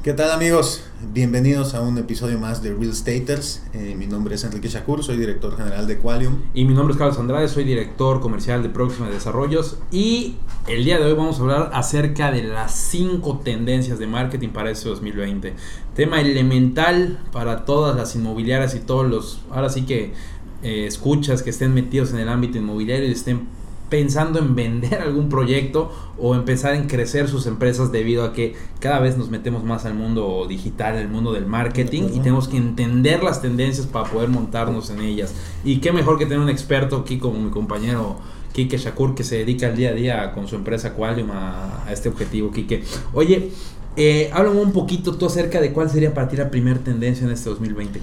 ¿Qué tal amigos? Bienvenidos a un episodio más de Real Staters. Eh, mi nombre es Enrique Shakur, soy director general de Qualium. Y mi nombre es Carlos Andrade, soy director comercial de Próxima Desarrollos. Y el día de hoy vamos a hablar acerca de las cinco tendencias de marketing para este 2020. Tema elemental para todas las inmobiliarias y todos los, ahora sí que eh, escuchas que estén metidos en el ámbito inmobiliario y estén pensando en vender algún proyecto o empezar en crecer sus empresas debido a que cada vez nos metemos más al mundo digital, el mundo del marketing y tenemos que entender las tendencias para poder montarnos en ellas. Y qué mejor que tener un experto aquí como mi compañero Kike Shakur que se dedica al día a día con su empresa Qualium a, este objetivo, Kike. Oye, eh, háblame un poquito tú acerca de cuál sería para ti la primera tendencia en este 2020.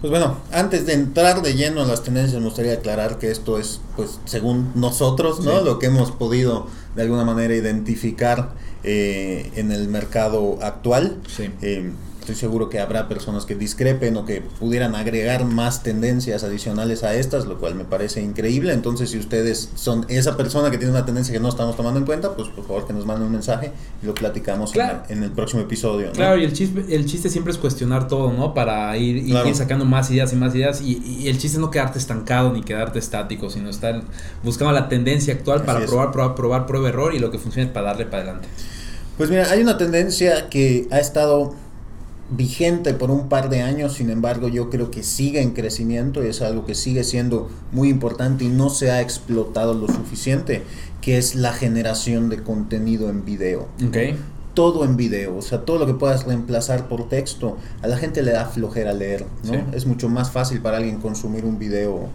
Pues bueno, antes de entrar de lleno a las tendencias, me gustaría aclarar que esto es, pues, según nosotros, ¿no? Lo que hemos podido de alguna manera identificar eh, en el mercado actual. Sí. Eh, estoy seguro que habrá personas que discrepen o que pudieran agregar más tendencias adicionales a estas, lo cual me parece increíble. Entonces, si ustedes son esa persona que tiene una tendencia que no estamos tomando en cuenta, pues por favor que nos manden un mensaje y lo platicamos en, el próximo episodio. Claro, y el chiste, el chiste siempre es cuestionar todo, ¿no? Para ir, ir sacando más ideas y más ideas. Y, el chiste es no quedarte estancado ni quedarte estático, sino estar buscando la tendencia actual para probar, probar, probar, prueba, error y lo que funcione para darle para adelante. Pues mira, hay una tendencia que ha estado vigente por un par de años, sin embargo yo creo que sigue en crecimiento y es algo que sigue siendo muy importante y no se ha explotado lo suficiente, que es la generación de contenido en video. Okay. Todo en video, o sea, todo lo que puedas reemplazar por texto, a la gente le da flojera leer, ¿no? Es mucho más fácil para alguien consumir un video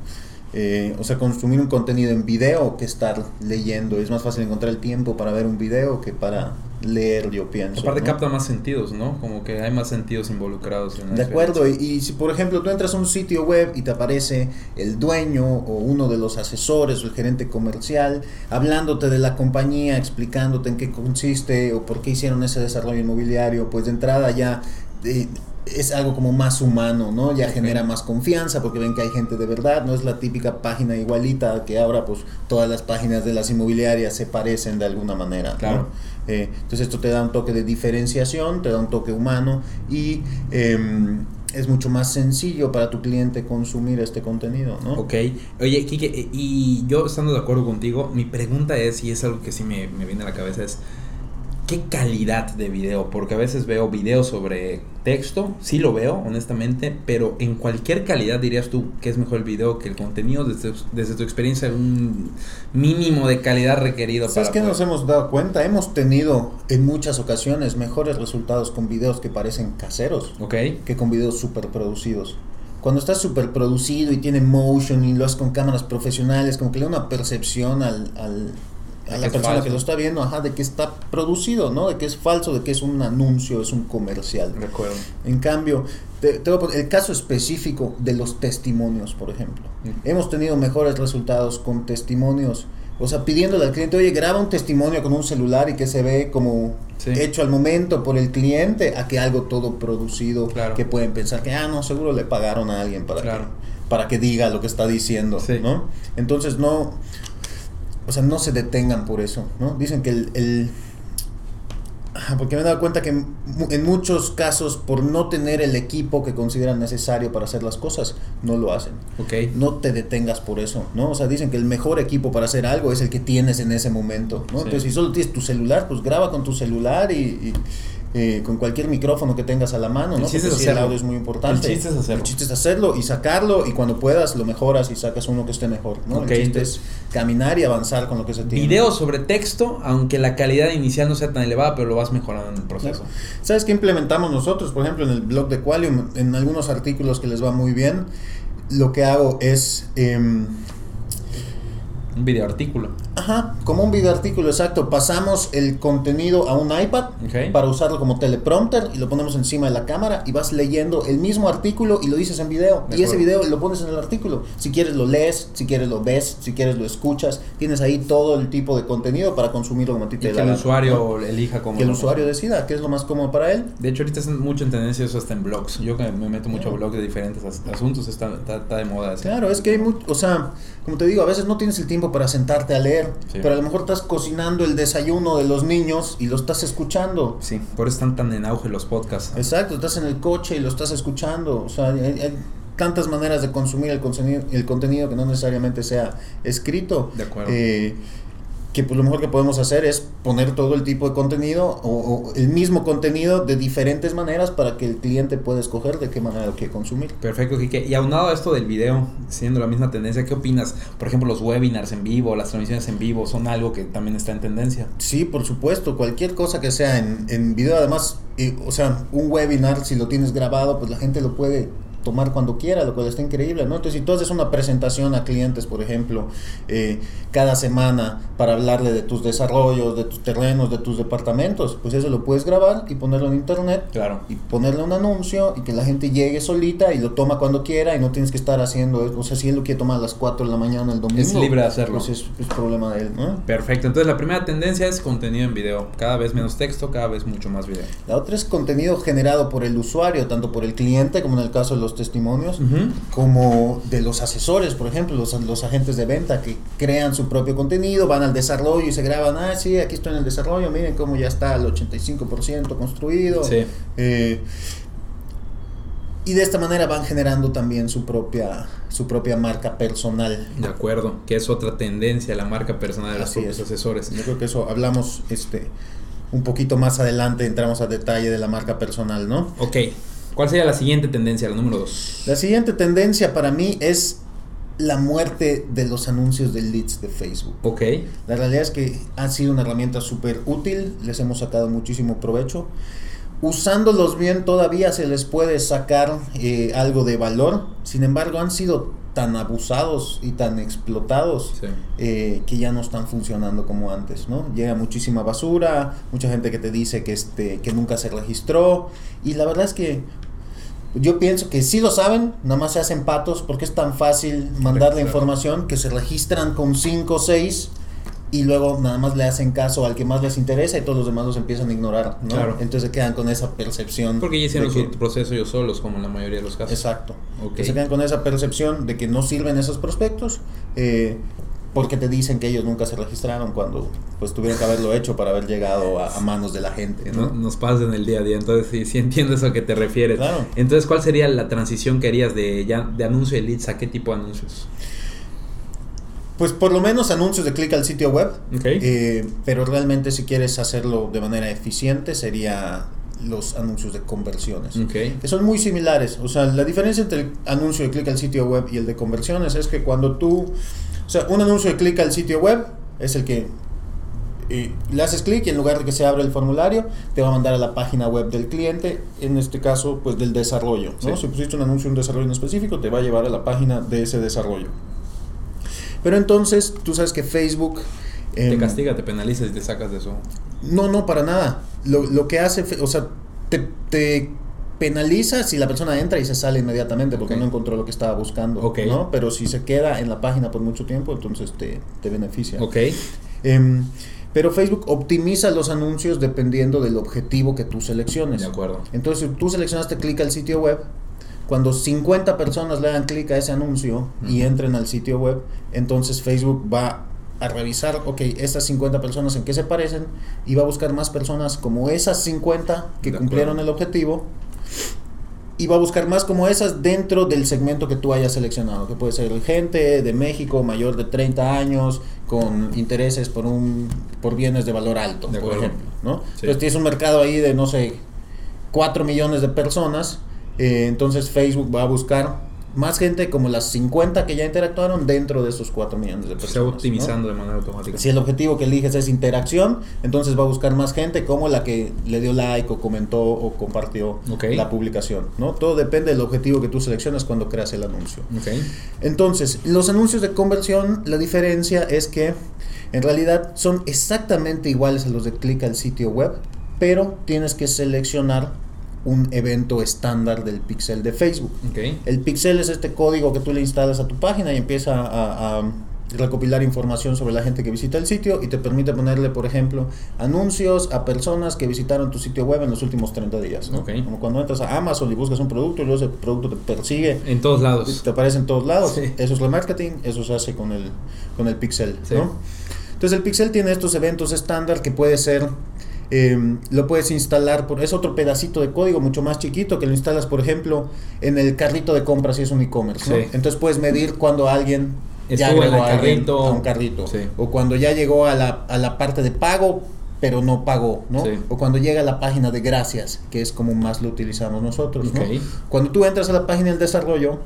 eh, o sea, consumir un contenido en video que estar leyendo. Es más fácil encontrar el tiempo para ver un video que para leer, yo pienso. Aparte capta más sentidos, ¿no? Como que hay más sentidos involucrados. En de acuerdo, y, si por ejemplo tú entras a un sitio web y te aparece el dueño o uno de los asesores o el gerente comercial hablándote de la compañía, explicándote en qué consiste o por qué hicieron ese desarrollo inmobiliario, pues de entrada ya... Eh, es algo como más humano, ¿no? Ya genera más confianza porque ven que hay gente de verdad, no es la típica página igualita que ahora pues todas las páginas de las inmobiliarias se parecen de alguna manera. Claro. Eh, entonces esto te da un toque de diferenciación, te da un toque humano y em, es mucho más sencillo para tu cliente consumir este contenido, ¿no? Ok. Oye, Kike, eh, y yo estando de acuerdo contigo, mi pregunta es, y es algo que sí me, me viene a la cabeza, es qué calidad de video, porque a veces veo videos sobre texto, sí lo veo, honestamente, pero en cualquier calidad dirías tú que es mejor el video que el contenido, desde, desde tu experiencia, un mínimo de calidad requerido. ¿Sabes qué nos hemos dado cuenta? Hemos tenido en muchas ocasiones mejores resultados con videos que parecen caseros que con videos super producidos cuando está super producido y tiene motion y lo haces con cámaras profesionales, como que le da una percepción al, a la persona que lo está viendo, ajá, de que está producido, ¿no? De que es falso, de que es un anuncio, es un comercial. Recuerdo. En cambio, te, el caso específico de los testimonios, por ejemplo. Mm. Hemos tenido mejores resultados con testimonios. O sea, pidiéndole al cliente, oye, graba un testimonio con un celular y que se ve como hecho al momento por el cliente, a que algo todo producido, que pueden pensar que, ah, no, seguro le pagaron a alguien para, que, para que diga lo que está diciendo, ¿no? Entonces, no, o sea, no se detengan por eso, ¿no? Dicen que el, porque me he dado cuenta que en muchos casos, por no tener el equipo que consideran necesario para hacer las cosas, no lo hacen. Okay. No te detengas por eso, ¿no? O sea, dicen que el mejor equipo para hacer algo es el que tienes en ese momento, ¿no? Entonces, si solo tienes tu celular, pues graba con tu celular y eh, con cualquier micrófono que tengas a la mano, ¿no? El chiste es el audio es muy importante. El chiste es hacerlo. El chiste es hacerlo y sacarlo y cuando puedas lo mejoras y sacas uno que esté mejor, ¿no? el chiste es caminar y avanzar con lo que se tiene. Video sobre texto, aunque la calidad inicial no sea tan elevada, pero lo vas mejorando en el proceso. ¿Sabes qué implementamos nosotros? Por ejemplo, en el blog de Qualium, en algunos artículos que les va muy bien, lo que hago es... Em, Un video artículo. Ajá, como un video artículo, exacto. Pasamos el contenido a un iPad para usarlo como teleprompter y lo ponemos encima de la cámara y vas leyendo el mismo artículo y lo dices en video. De y ese video lo pones en el artículo. Si quieres lo lees, si quieres lo ves, si quieres lo escuchas. Tienes ahí todo el tipo de contenido para consumirlo como a ti Y te dé que el usuario ¿no? elija cómo. Que el usuario decida qué es lo más cómodo para él. De hecho, ahorita es mucho en tendencia eso hasta en blogs. Yo que me meto mucho a blogs de diferentes as- asuntos, está, está, está de moda. Claro, es que hay mucho, o sea, como te digo, a veces no tienes el tiempo para sentarte a leer, Sí. pero a lo mejor estás cocinando el desayuno de los niños y lo estás escuchando. Sí, por eso están tan en auge los podcasts. Exacto, estás en el coche y lo estás escuchando. O sea, hay, hay tantas maneras de consumir el contenido, el contenido que no necesariamente sea escrito. De acuerdo. Eh, que pues lo mejor que podemos hacer es poner todo el tipo de contenido o, o el mismo contenido de diferentes maneras para que el cliente pueda escoger de qué manera lo quiere consumir. Perfecto, Kike. Y aunado a esto del video, siendo la misma tendencia, ¿qué opinas? Por ejemplo, los webinars en vivo, las transmisiones en vivo, son algo que también está en tendencia. Sí, por supuesto, cualquier cosa que sea en, en video, además, eh, o sea, un webinar, si lo tienes grabado, pues la gente lo puede tomar cuando quiera, lo cual está increíble, ¿no? Entonces, si tú haces una presentación a clientes, por ejemplo, eh, cada semana para hablarle de tus desarrollos, de tus terrenos, de tus departamentos, pues eso lo puedes grabar y ponerlo en internet Claro. y ponerle un anuncio y que la gente llegue solita y lo toma cuando quiera y no tienes que estar haciendo, o sea, si él lo quiere tomar a las 4 de la mañana el domingo, Es libre de hacerlo. Pues es, es problema de él, ¿no? Perfecto. Entonces, la primera tendencia es contenido en video. Cada vez menos texto, cada vez mucho más video. La otra es contenido generado por el usuario, tanto por el cliente, como en el caso de los testimonios, como de los asesores, por ejemplo, los, los agentes de venta que crean su propio contenido, van al desarrollo y se graban, ah, sí, aquí estoy en el desarrollo, miren cómo ya está el 85% construido. Sí. Eh, y de esta manera van generando también su propia, su propia marca personal. De acuerdo. Que es otra tendencia, la marca personal de los Así propios es. asesores. Yo creo que eso hablamos este un poquito más adelante, entramos a detalle de la marca personal, ¿no? Ok. ¿Cuál sería la siguiente tendencia, la número dos? La siguiente tendencia para mí es la muerte de los anuncios de leads de Facebook. Ok. La realidad es que ha sido una herramienta súper útil, les hemos sacado muchísimo provecho. Usándolos bien todavía se les puede sacar eh, algo de valor, sin embargo han sido tan abusados y tan explotados Sí. eh, que ya no están funcionando como antes, ¿no? Llega muchísima basura, mucha gente que te dice que, este, que nunca se registró y la verdad es que yo pienso que sí lo saben, nada más se hacen patos porque es tan fácil mandar la información que se registran con 5 o 6 y luego nada más le hacen caso al que más les interesa y todos los demás los empiezan a ignorar, ¿no? Claro. Entonces se quedan con esa percepción. Porque ya hicieron que- su proceso ellos solos, como en la mayoría de los casos. Exacto. Ok. Que se quedan con esa percepción de que no sirven esos prospectos eh, porque te dicen que ellos nunca se registraron cuando pues tuvieron que haberlo hecho para haber llegado a, a manos de la gente. No- ¿no? nos pasa en el día a día, entonces sí, sí entiendo eso a que te refieres. Claro. Entonces, ¿cuál sería la transición que harías de, ya, de anuncio de leads a qué tipo de anuncios? Pues por lo menos anuncios de clic al sitio web. Ok. Eh, pero realmente si quieres hacerlo de manera eficiente sería los anuncios de conversiones. Ok. Que son muy similares. O sea, la diferencia entre el anuncio de clic al sitio web y el de conversiones es que cuando tú... O sea, un anuncio de clic al sitio web es el que le haces clic y en lugar de que se abra el formulario, te va a mandar a la página web del cliente, en este caso, pues del desarrollo. ¿no? Sí. Si pusiste un anuncio un desarrollo en específico, te va a llevar a la página de ese desarrollo. Pero entonces, tú sabes que Facebook... Te em, castiga, te penaliza y te sacas de eso. no, no, para nada. Lo, lo que hace, o sea, te, te penaliza si la persona entra y se sale inmediatamente porque no encontró lo que estaba buscando. ¿no? Pero si se queda en la página por mucho tiempo, entonces te, te beneficia. Ok. Em, pero Facebook optimiza los anuncios dependiendo del objetivo que tú selecciones. De acuerdo. Entonces, si tú seleccionaste clic al sitio web, cuando 50 personas le dan clic a ese anuncio y entren al sitio web, entonces Facebook va a revisar, ok, estas 50 personas en qué se parecen y va a buscar más personas como esas 50 que De cumplieron acuerdo. el objetivo y va a buscar más como esas dentro del segmento que tú hayas seleccionado, que puede ser gente de México mayor de 30 años con intereses por un por bienes de valor alto, De por ejemplo, ¿no? Sí. Entonces tienes un mercado ahí de no sé 4 millones de personas, eh, entonces Facebook va a buscar más gente como las 50 que ya interactuaron dentro de esos 4 millones de Se personas. va optimizando de manera automática. Si el objetivo que eliges es interacción, entonces va a buscar más gente como la que le dio like o comentó o compartió la publicación, ¿no? Todo depende del objetivo que tú seleccionas cuando creas el anuncio. Entonces, los anuncios de conversión, la diferencia es que en realidad son exactamente iguales a los de clic al sitio web, pero tienes que seleccionar un evento estándar del pixel de Facebook. Ok. El pixel es este código que tú le instalas a tu página y empieza a, a recopilar información sobre la gente que visita el sitio y te permite ponerle, por ejemplo, anuncios a personas que visitaron tu sitio web en los últimos 30 días. Como cuando entras a Amazon y buscas un producto y luego ese producto te persigue En todos lados. te aparece en todos lados. Sí. Eso es remarketing, eso se hace con el, con el pixel. Sí. ¿no? Entonces el pixel tiene estos eventos estándar que puede ser, eh, lo puedes instalar, por, es otro pedacito de código mucho más chiquito que lo instalas, por ejemplo, en el carrito de compras si es un e-commerce. ¿no? Sí. Entonces puedes medir cuando alguien ya Estuvo agregó el a carrito. a un carrito. Sí. O cuando ya llegó a la, a la parte de pago, pero no pagó, ¿no? Sí. O cuando llega a la página de gracias, que es como más lo utilizamos nosotros. Cuando tú entras a la página del desarrollo,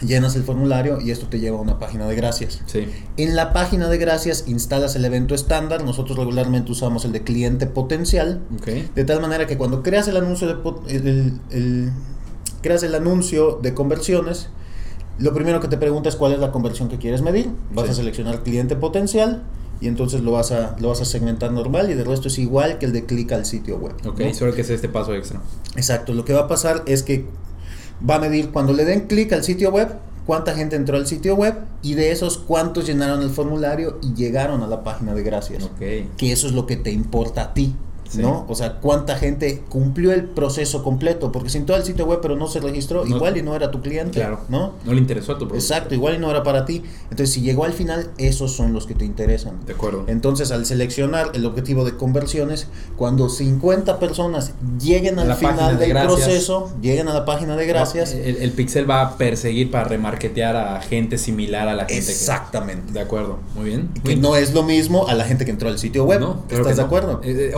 llenas el formulario y esto te lleva a una página de gracias. Sí. En la página de gracias instalas el evento estándar, nosotros regularmente usamos el de cliente potencial, Ok. de tal manera que cuando creas el anuncio de po- el- el- creas el anuncio de conversiones, lo primero que te pregunta es cuál es la conversión que quieres medir. Vas Sí. a seleccionar cliente potencial y entonces lo vas a lo vas a segmentar normal y de resto es igual que el de clic al sitio web. Ok. ¿no? Solo que es este paso extra. Exacto, lo que va a pasar es que va a medir cuando le den clic al sitio web, cuánta gente entró al sitio web y de esos cuántos llenaron el formulario y llegaron a la página de gracias. Ok. Que eso es lo que te importa a ti. Sí. ¿No? O sea, cuánta gente cumplió el proceso completo, porque si entró al sitio web pero no se registró, No- igual y no era tu cliente, Claro. ¿no? No le interesó a tu producto. Exacto, igual y no era para ti. Entonces, si llegó al final, esos son los que te interesan. De acuerdo. Entonces, al seleccionar el objetivo de conversiones, cuando 50 personas lleguen al la final de del gracias. proceso, lleguen a la página de gracias. El, el pixel va a perseguir para remarketear a gente similar a la gente Exactamente. que. De acuerdo. Muy bien. Que no es lo mismo a la gente que entró al sitio web. No, claro ¿Estás de no. acuerdo? Eh, eh,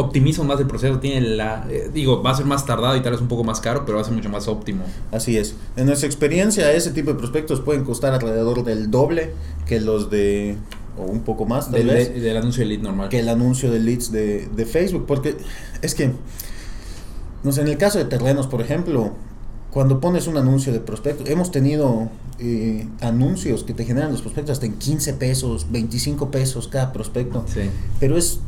más el proceso, tiene la... eh, digo, va a ser más tardado y tal vez un poco más caro, pero va a ser mucho más óptimo. Así es. En nuestra experiencia, ese tipo de prospectos pueden costar alrededor del doble que los de, o un poco más tal Del, vez, de- del anuncio de lead normal. que el anuncio de leads de, de Facebook. Porque es que, no sé, en el caso de terrenos, por ejemplo, cuando pones un anuncio de prospectos, hemos tenido eh, anuncios que te generan los prospectos hasta en 15 pesos, 25 pesos cada prospecto. Sí. Pero es,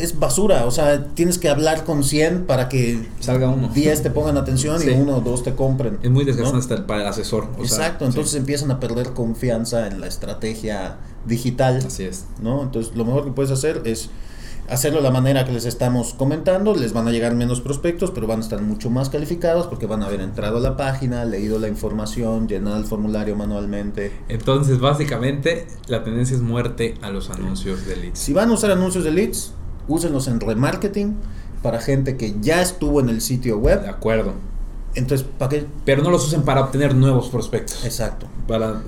es basura, o sea, tienes que hablar con 100 para que Salga uno. 10 te pongan atención Sí. y uno o dos te compren. Es muy desgastante ¿no? hasta para el asesor. o sea, Exacto, sí. entonces empiezan a perder confianza en la estrategia digital, Así es. ¿no? Entonces lo mejor que puedes hacer es hacerlo de la manera que les estamos comentando, les van a llegar menos prospectos, pero van a estar mucho más calificados porque van a haber entrado a la página, leído la información, llenado el formulario manualmente. Entonces, básicamente, la tendencia es muerte a los anuncios de leads. Si van a usar anuncios de leads, úsenlos en remarketing para gente que ya estuvo en el sitio De web. acuerdo. Entonces, ¿para qué? Pero no los usen para obtener nuevos prospectos. Exacto. Para,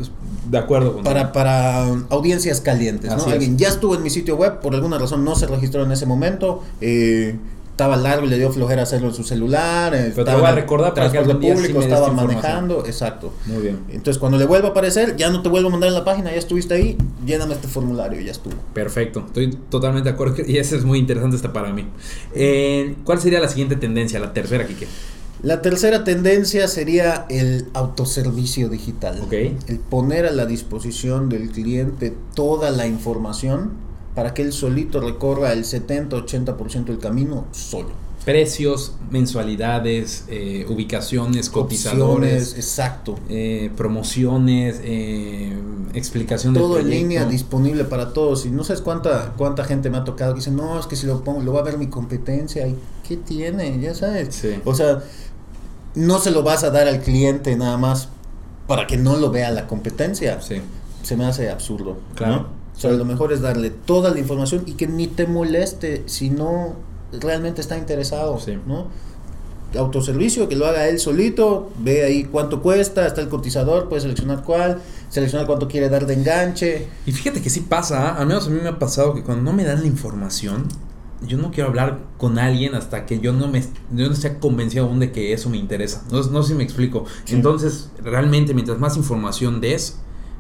de acuerdo con Para, para um, audiencias calientes, ¿no? Así es. Alguien ya estuvo en mi sitio web, por alguna razón no se registró en ese momento, eh, estaba largo y le dio flojera hacerlo en su celular, te estaba voy a recordar para que algún día público, estaba manejando, exacto. Muy bien. Entonces cuando le vuelva a aparecer, ya no te vuelvo a mandar en la página, ya estuviste ahí, lléname este formulario y ya estuvo. Perfecto, estoy totalmente de acuerdo y eso es muy interesante hasta para mí. Eh, ¿Cuál sería la siguiente tendencia, la tercera, Kike? La tercera tendencia sería el autoservicio digital. Ok. El poner a la disposición del cliente toda la información para que él solito recorra el 70-80% del camino solo. Precios, mensualidades, eh, ubicaciones, cotizadores, Opciones, exacto. eh, promociones, eh, explicación del Todo en línea, disponible para todos. Y no sabes cuánta cuánta gente me ha tocado que dice, no, es que si lo pongo, lo va a ver mi competencia. ¿Y qué tiene? Ya sabes. Sí. O sea, no se lo vas a dar al cliente nada más para que no lo vea la competencia. Sí, Se me hace absurdo. Claro. ¿no? O sea, lo mejor es darle toda la información y que ni te moleste si no realmente está interesado. Sí. ¿no? Autoservicio, que lo haga él solito, ve ahí cuánto cuesta, está el cotizador, puede seleccionar cuál, seleccionar cuánto quiere dar de enganche. Y fíjate que sí pasa, ¿ah? al menos a mí me ha pasado que cuando no me dan la información, yo no quiero hablar con alguien hasta que yo no me yo no esté convencido aún de que eso me interesa. No, no sé si me explico. Entonces, realmente, mientras más información des,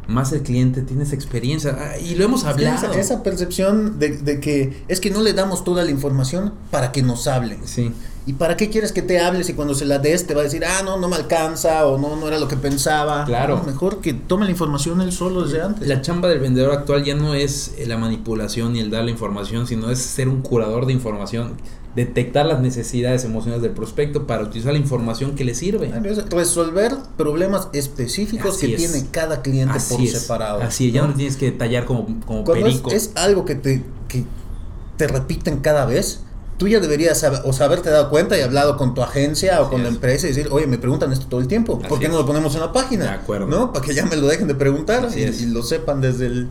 más el cliente tiene esa experiencia. Ah, y lo hemos hablado. Esa, esa percepción de, de, que es que no le damos toda la información para que nos hable. Sí. ¿Y para qué quieres que te hables y cuando se la des te va a decir, ah, no, no me alcanza o no, no era lo que pensaba? Claro. No, mejor que tome la información él solo desde antes. La chamba del vendedor actual ya no es la manipulación y el dar la información, sino es ser un curador de información detectar las necesidades emocionales del prospecto para utilizar la información que le sirve. Resolver problemas específicos Así que es. tiene cada cliente Así por es. separado. Así es, ya ¿no? no tienes que detallar como, como Cuando perico. es algo que te, que te repiten cada vez, tú ya deberías saber, o haberte dado cuenta y hablado con tu agencia o con la es. empresa y decir, oye, me preguntan esto todo el tiempo, ¿por qué no lo ponemos en la página? De acuerdo. ¿No? Para que ya me lo dejen de preguntar y, y lo sepan desde el,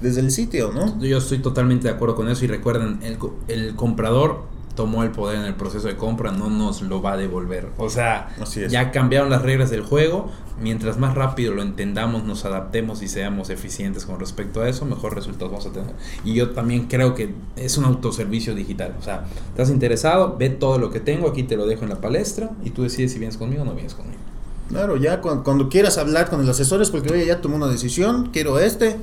desde el sitio, ¿no? Yo estoy totalmente de acuerdo con eso y recuerden, el, el comprador tomó el poder en el proceso de compra, no nos lo va a devolver. O sea, ya cambiaron las reglas del juego, mientras más rápido lo entendamos, nos adaptemos y seamos eficientes con respecto a eso, mejor resultados vamos a tener. Y yo también creo que es un autoservicio digital. O sea, estás interesado, ve todo lo que tengo, aquí te lo dejo en la palestra y tú decides si vienes conmigo o no vienes conmigo. Claro, ya cuando, cuando quieras hablar con el asesor es porque, oye, ya tomé una decisión, quiero este,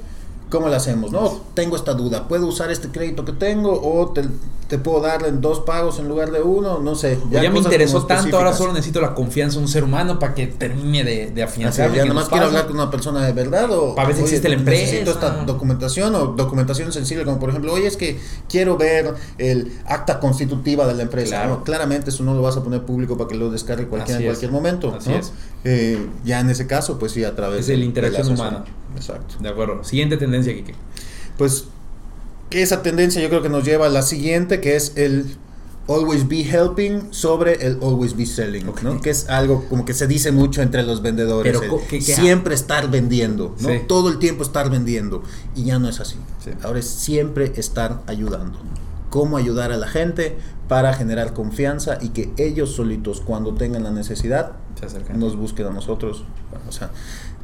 ¿cómo lo hacemos? No, tengo esta duda, ¿puedo usar este crédito que tengo o te, te puedo dar en dos pagos en lugar de uno? No sé. Ya, ya me interesó tanto, ahora solo necesito la confianza de un ser humano para que termine de, de afianzar. ya nomás quiero hablar con una persona de verdad o Para ver si existe la necesito empresa. esta documentación o documentación sensible como por ejemplo, oye, es que quiero ver el acta constitutiva de la empresa. Claro. ¿no? Claramente eso no lo vas a poner público para que lo descargue cualquiera Así en es. cualquier momento. Así ¿no? es. Eh, ya en ese caso, pues sí, a través Es de la interacción del asesor. humana. Exacto. De acuerdo. Siguiente tendencia, Kike. Pues esa tendencia yo creo que nos lleva a la siguiente, que es el always be helping sobre el always be selling, Ok. ¿no? Que es algo como que se dice mucho entre los vendedores. Pero el ¿qué- qué- siempre estar vendiendo, ¿no? Sí. Todo el tiempo estar vendiendo. Y ya no es así. Sí. Ahora es siempre estar ayudando. Cómo ayudar a la gente para generar confianza y que ellos solitos, cuando tengan la necesidad, Se nos busquen a nosotros. O sea,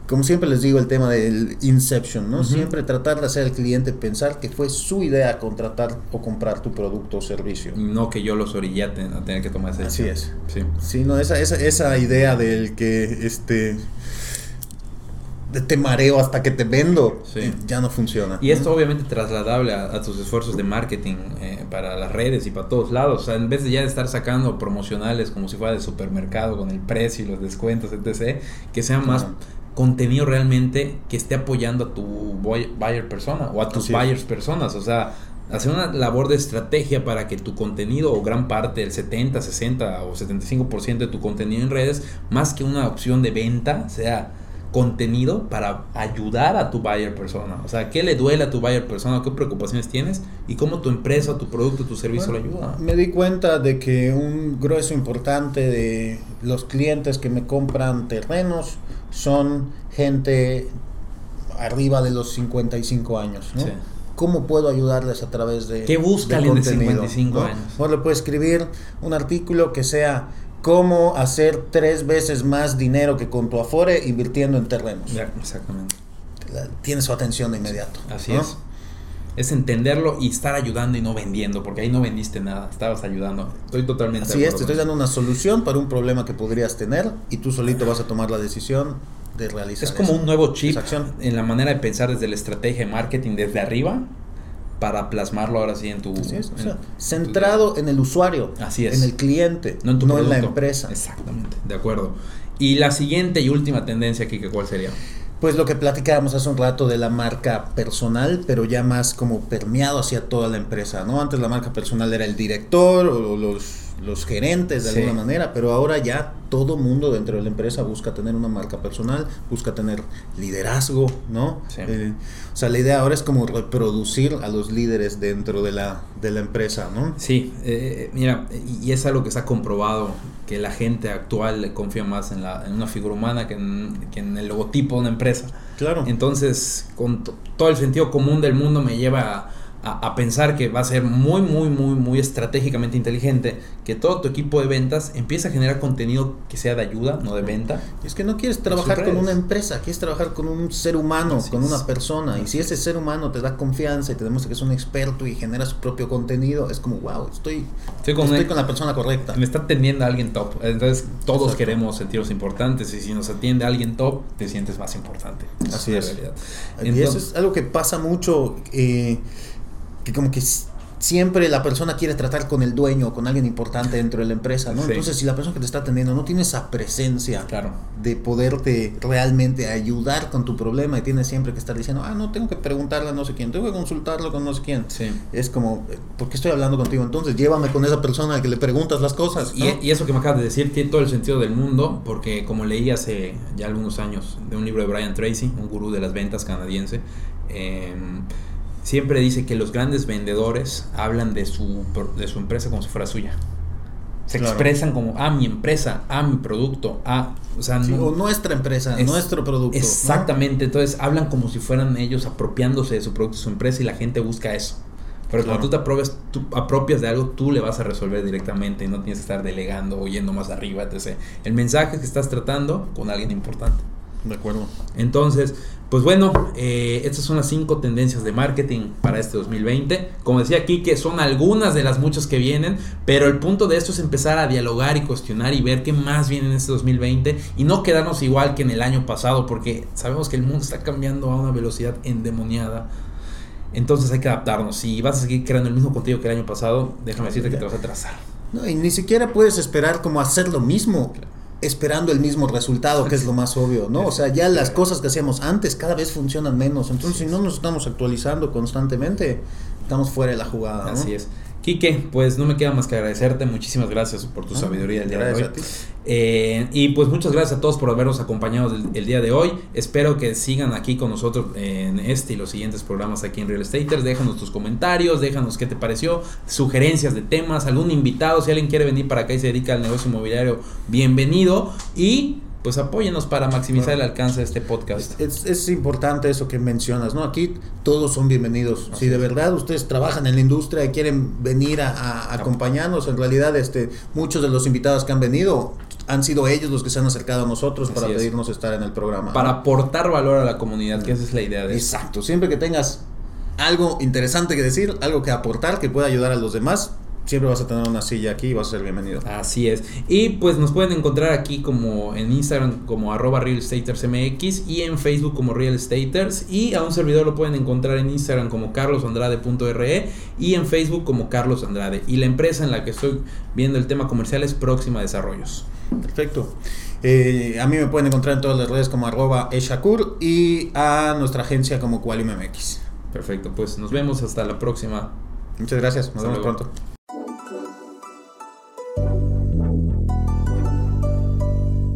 como siempre les digo, el tema del inception, ¿no? Siempre tratar de hacer al cliente pensar que fue su idea contratar o comprar tu producto o servicio. No que yo los orillé a ten- a tener que tomar esa Así decisión. Sí. Sí, no, esa, esa, esa idea del que este de te mareo hasta que te vendo Sí. eh, ya no funciona. Y esto obviamente trasladable a, a tus esfuerzos de marketing eh, para las redes y para todos lados. O sea, en vez de ya estar sacando promocionales como si fuera de supermercado con el precio y los descuentos, etc., que sea más. Contenido realmente que esté apoyando a tu buy- buyer persona o a tus Así es. buyers personas. O sea, hacer una labor de estrategia para que tu contenido o gran parte, el 70, 60 o 75% de tu contenido en redes, más que una opción de venta, sea contenido para ayudar a tu buyer persona. O sea, qué le duele a tu buyer persona, qué preocupaciones tienes y cómo tu empresa, tu producto, tu servicio Bueno, le ayuda. Me di cuenta de que un grueso importante de los clientes que me compran terrenos son gente arriba de los 55 años, ¿no? Sí. ¿Cómo puedo ayudarles a través de ¿Qué busca alguien de contenido, 55 ¿no? años? Le puedo escribir un artículo que sea cómo hacer tres veces más dinero que con tu Afore invirtiendo en terrenos. Exactamente. Tiene su atención de inmediato. Así ¿no? es. Es entenderlo y estar ayudando y no vendiendo, porque ahí no vendiste nada, estabas ayudando. Estoy totalmente Así es, te estoy dando una solución para un problema que podrías tener y tú solito vas a tomar la decisión de realizar. Es como un nuevo chip en la manera de pensar desde la estrategia de marketing desde arriba para plasmarlo ahora sí en tu... Así es, o en sea, tu- centrado en el usuario, Así es. en el cliente, no en tu la producto. empresa. Exactamente, de acuerdo. Y la siguiente y última tendencia aquí, que ¿cuál sería? Pues lo que platicábamos hace un rato de la marca personal, pero ya más como permeado hacia toda la empresa, ¿no? Antes la marca personal era el director o los, los gerentes de Sí. alguna manera, pero ahora ya todo mundo dentro de la empresa busca tener una marca personal, busca tener liderazgo, ¿no? Sí. Eh, o sea, la idea ahora es como reproducir a los líderes dentro de la, de la empresa, ¿no? Sí, eh, mira, y es algo que se ha comprobado, que la gente actual confía más en, la, en una figura humana que en, que en el logotipo de una empresa. Claro. Entonces, con to- todo el sentido común del mundo me lleva a, a, pensar que va a ser muy, muy, muy, muy estratégicamente inteligente que todo tu equipo de ventas empiece a generar contenido que sea de ayuda, no de venta. Es que no quieres trabajar con una empresa, quieres trabajar con un ser humano, con una persona. Y si ese ser humano te da confianza y te demuestra que es un experto y genera su propio contenido, es como, wow, estoy, estoy, con, la persona correcta. Me está atendiendo a alguien top. Entonces todos queremos sentirnos importantes y si nos atiende alguien top, te sientes más importante. Así es. y eso es algo que pasa mucho. Eh, que como que siempre la persona quiere tratar con el dueño, con alguien importante dentro de la empresa, ¿no? Entonces, si la persona que te está atendiendo no tiene esa presencia claro. de poderte realmente ayudar con tu problema y tiene siempre que estar diciendo, ah, no, tengo que preguntarle a no sé quién, tengo que consultarlo con no sé quién. Es como, ¿por qué estoy hablando contigo? Entonces, llévame con esa persona a que le preguntas las cosas. Y, y, eso que me acabas de decir tiene todo el sentido del mundo, porque como leí hace ya algunos años de un libro de Brian Tracy, un gurú de las ventas canadiense, eh, siempre dice que los grandes vendedores hablan de su, de su empresa como si fuera suya. Se expresan como, a ah, mi empresa, a ah, mi producto, a... Ah", o, sea, no, nuestra empresa, nuestro producto. Exactamente, entonces hablan como si fueran ellos apropiándose de su producto, su empresa y la gente busca eso. Pero cuando tú te apropias, tú apropias de algo, tú le vas a resolver directamente y no tienes que estar delegando o yendo más arriba, etc. El mensaje que estás tratando con alguien importante. De acuerdo. Entonces, pues bueno, eh, estas son las cinco tendencias de marketing para este 2020. Como decía aquí, que son algunas de las muchas que vienen, pero el punto de esto es empezar a dialogar y cuestionar y ver qué más viene en este 2020 y no quedarnos igual que en el año pasado, porque sabemos que el mundo está cambiando a una velocidad endemoniada. Entonces hay que adaptarnos. Si vas a seguir creando el mismo contenido que el año pasado, déjame decirte que te vas a atrasar. No, y ni siquiera puedes esperar como hacer lo mismo esperando el mismo resultado, que es lo más obvio, ¿no? O sea, ya las cosas que hacíamos antes cada vez funcionan menos. Entonces, si no nos estamos actualizando constantemente, estamos fuera de la jugada. Así es. Quique, pues no me queda más que agradecerte. Muchísimas gracias por tu ah, sabiduría el día de hoy. Eh, y pues muchas gracias a todos por habernos acompañado el, día de hoy. Espero que sigan aquí con nosotros en este y los siguientes programas aquí en Real Estaters. Déjanos tus comentarios, déjanos qué te pareció, sugerencias de temas, algún invitado. Si alguien quiere venir para acá y se dedica al negocio inmobiliario, bienvenido. Y pues apóyenos para maximizar el alcance de este podcast. Es, importante eso que mencionas, ¿no? Aquí todos son bienvenidos. si de verdad ustedes trabajan en la industria y quieren venir a, acompañarnos, en realidad este, muchos de los invitados que han venido han sido ellos los que se han acercado a nosotros para pedirnos estar en el programa. Para aportar valor a la comunidad, que esa es la idea de Exacto, siempre que tengas algo interesante que decir, algo que aportar, que pueda ayudar a los demás, siempre vas a tener una silla aquí y vas a ser bienvenido. Así es. Y pues nos pueden encontrar aquí como en Instagram como arroba realestatersmx y en Facebook como realestaters y a un servidor lo pueden encontrar en Instagram como carlosandrade.re y en Facebook como Carlos Andrade. Y la empresa en la que estoy viendo el tema comercial es Próxima Desarrollos. Perfecto. Eh, a mí me pueden encontrar en todas las redes como arroba eshakur y a nuestra agencia como QualiumMX. Perfecto, pues nos vemos hasta la próxima. Muchas gracias, nos vemos pronto.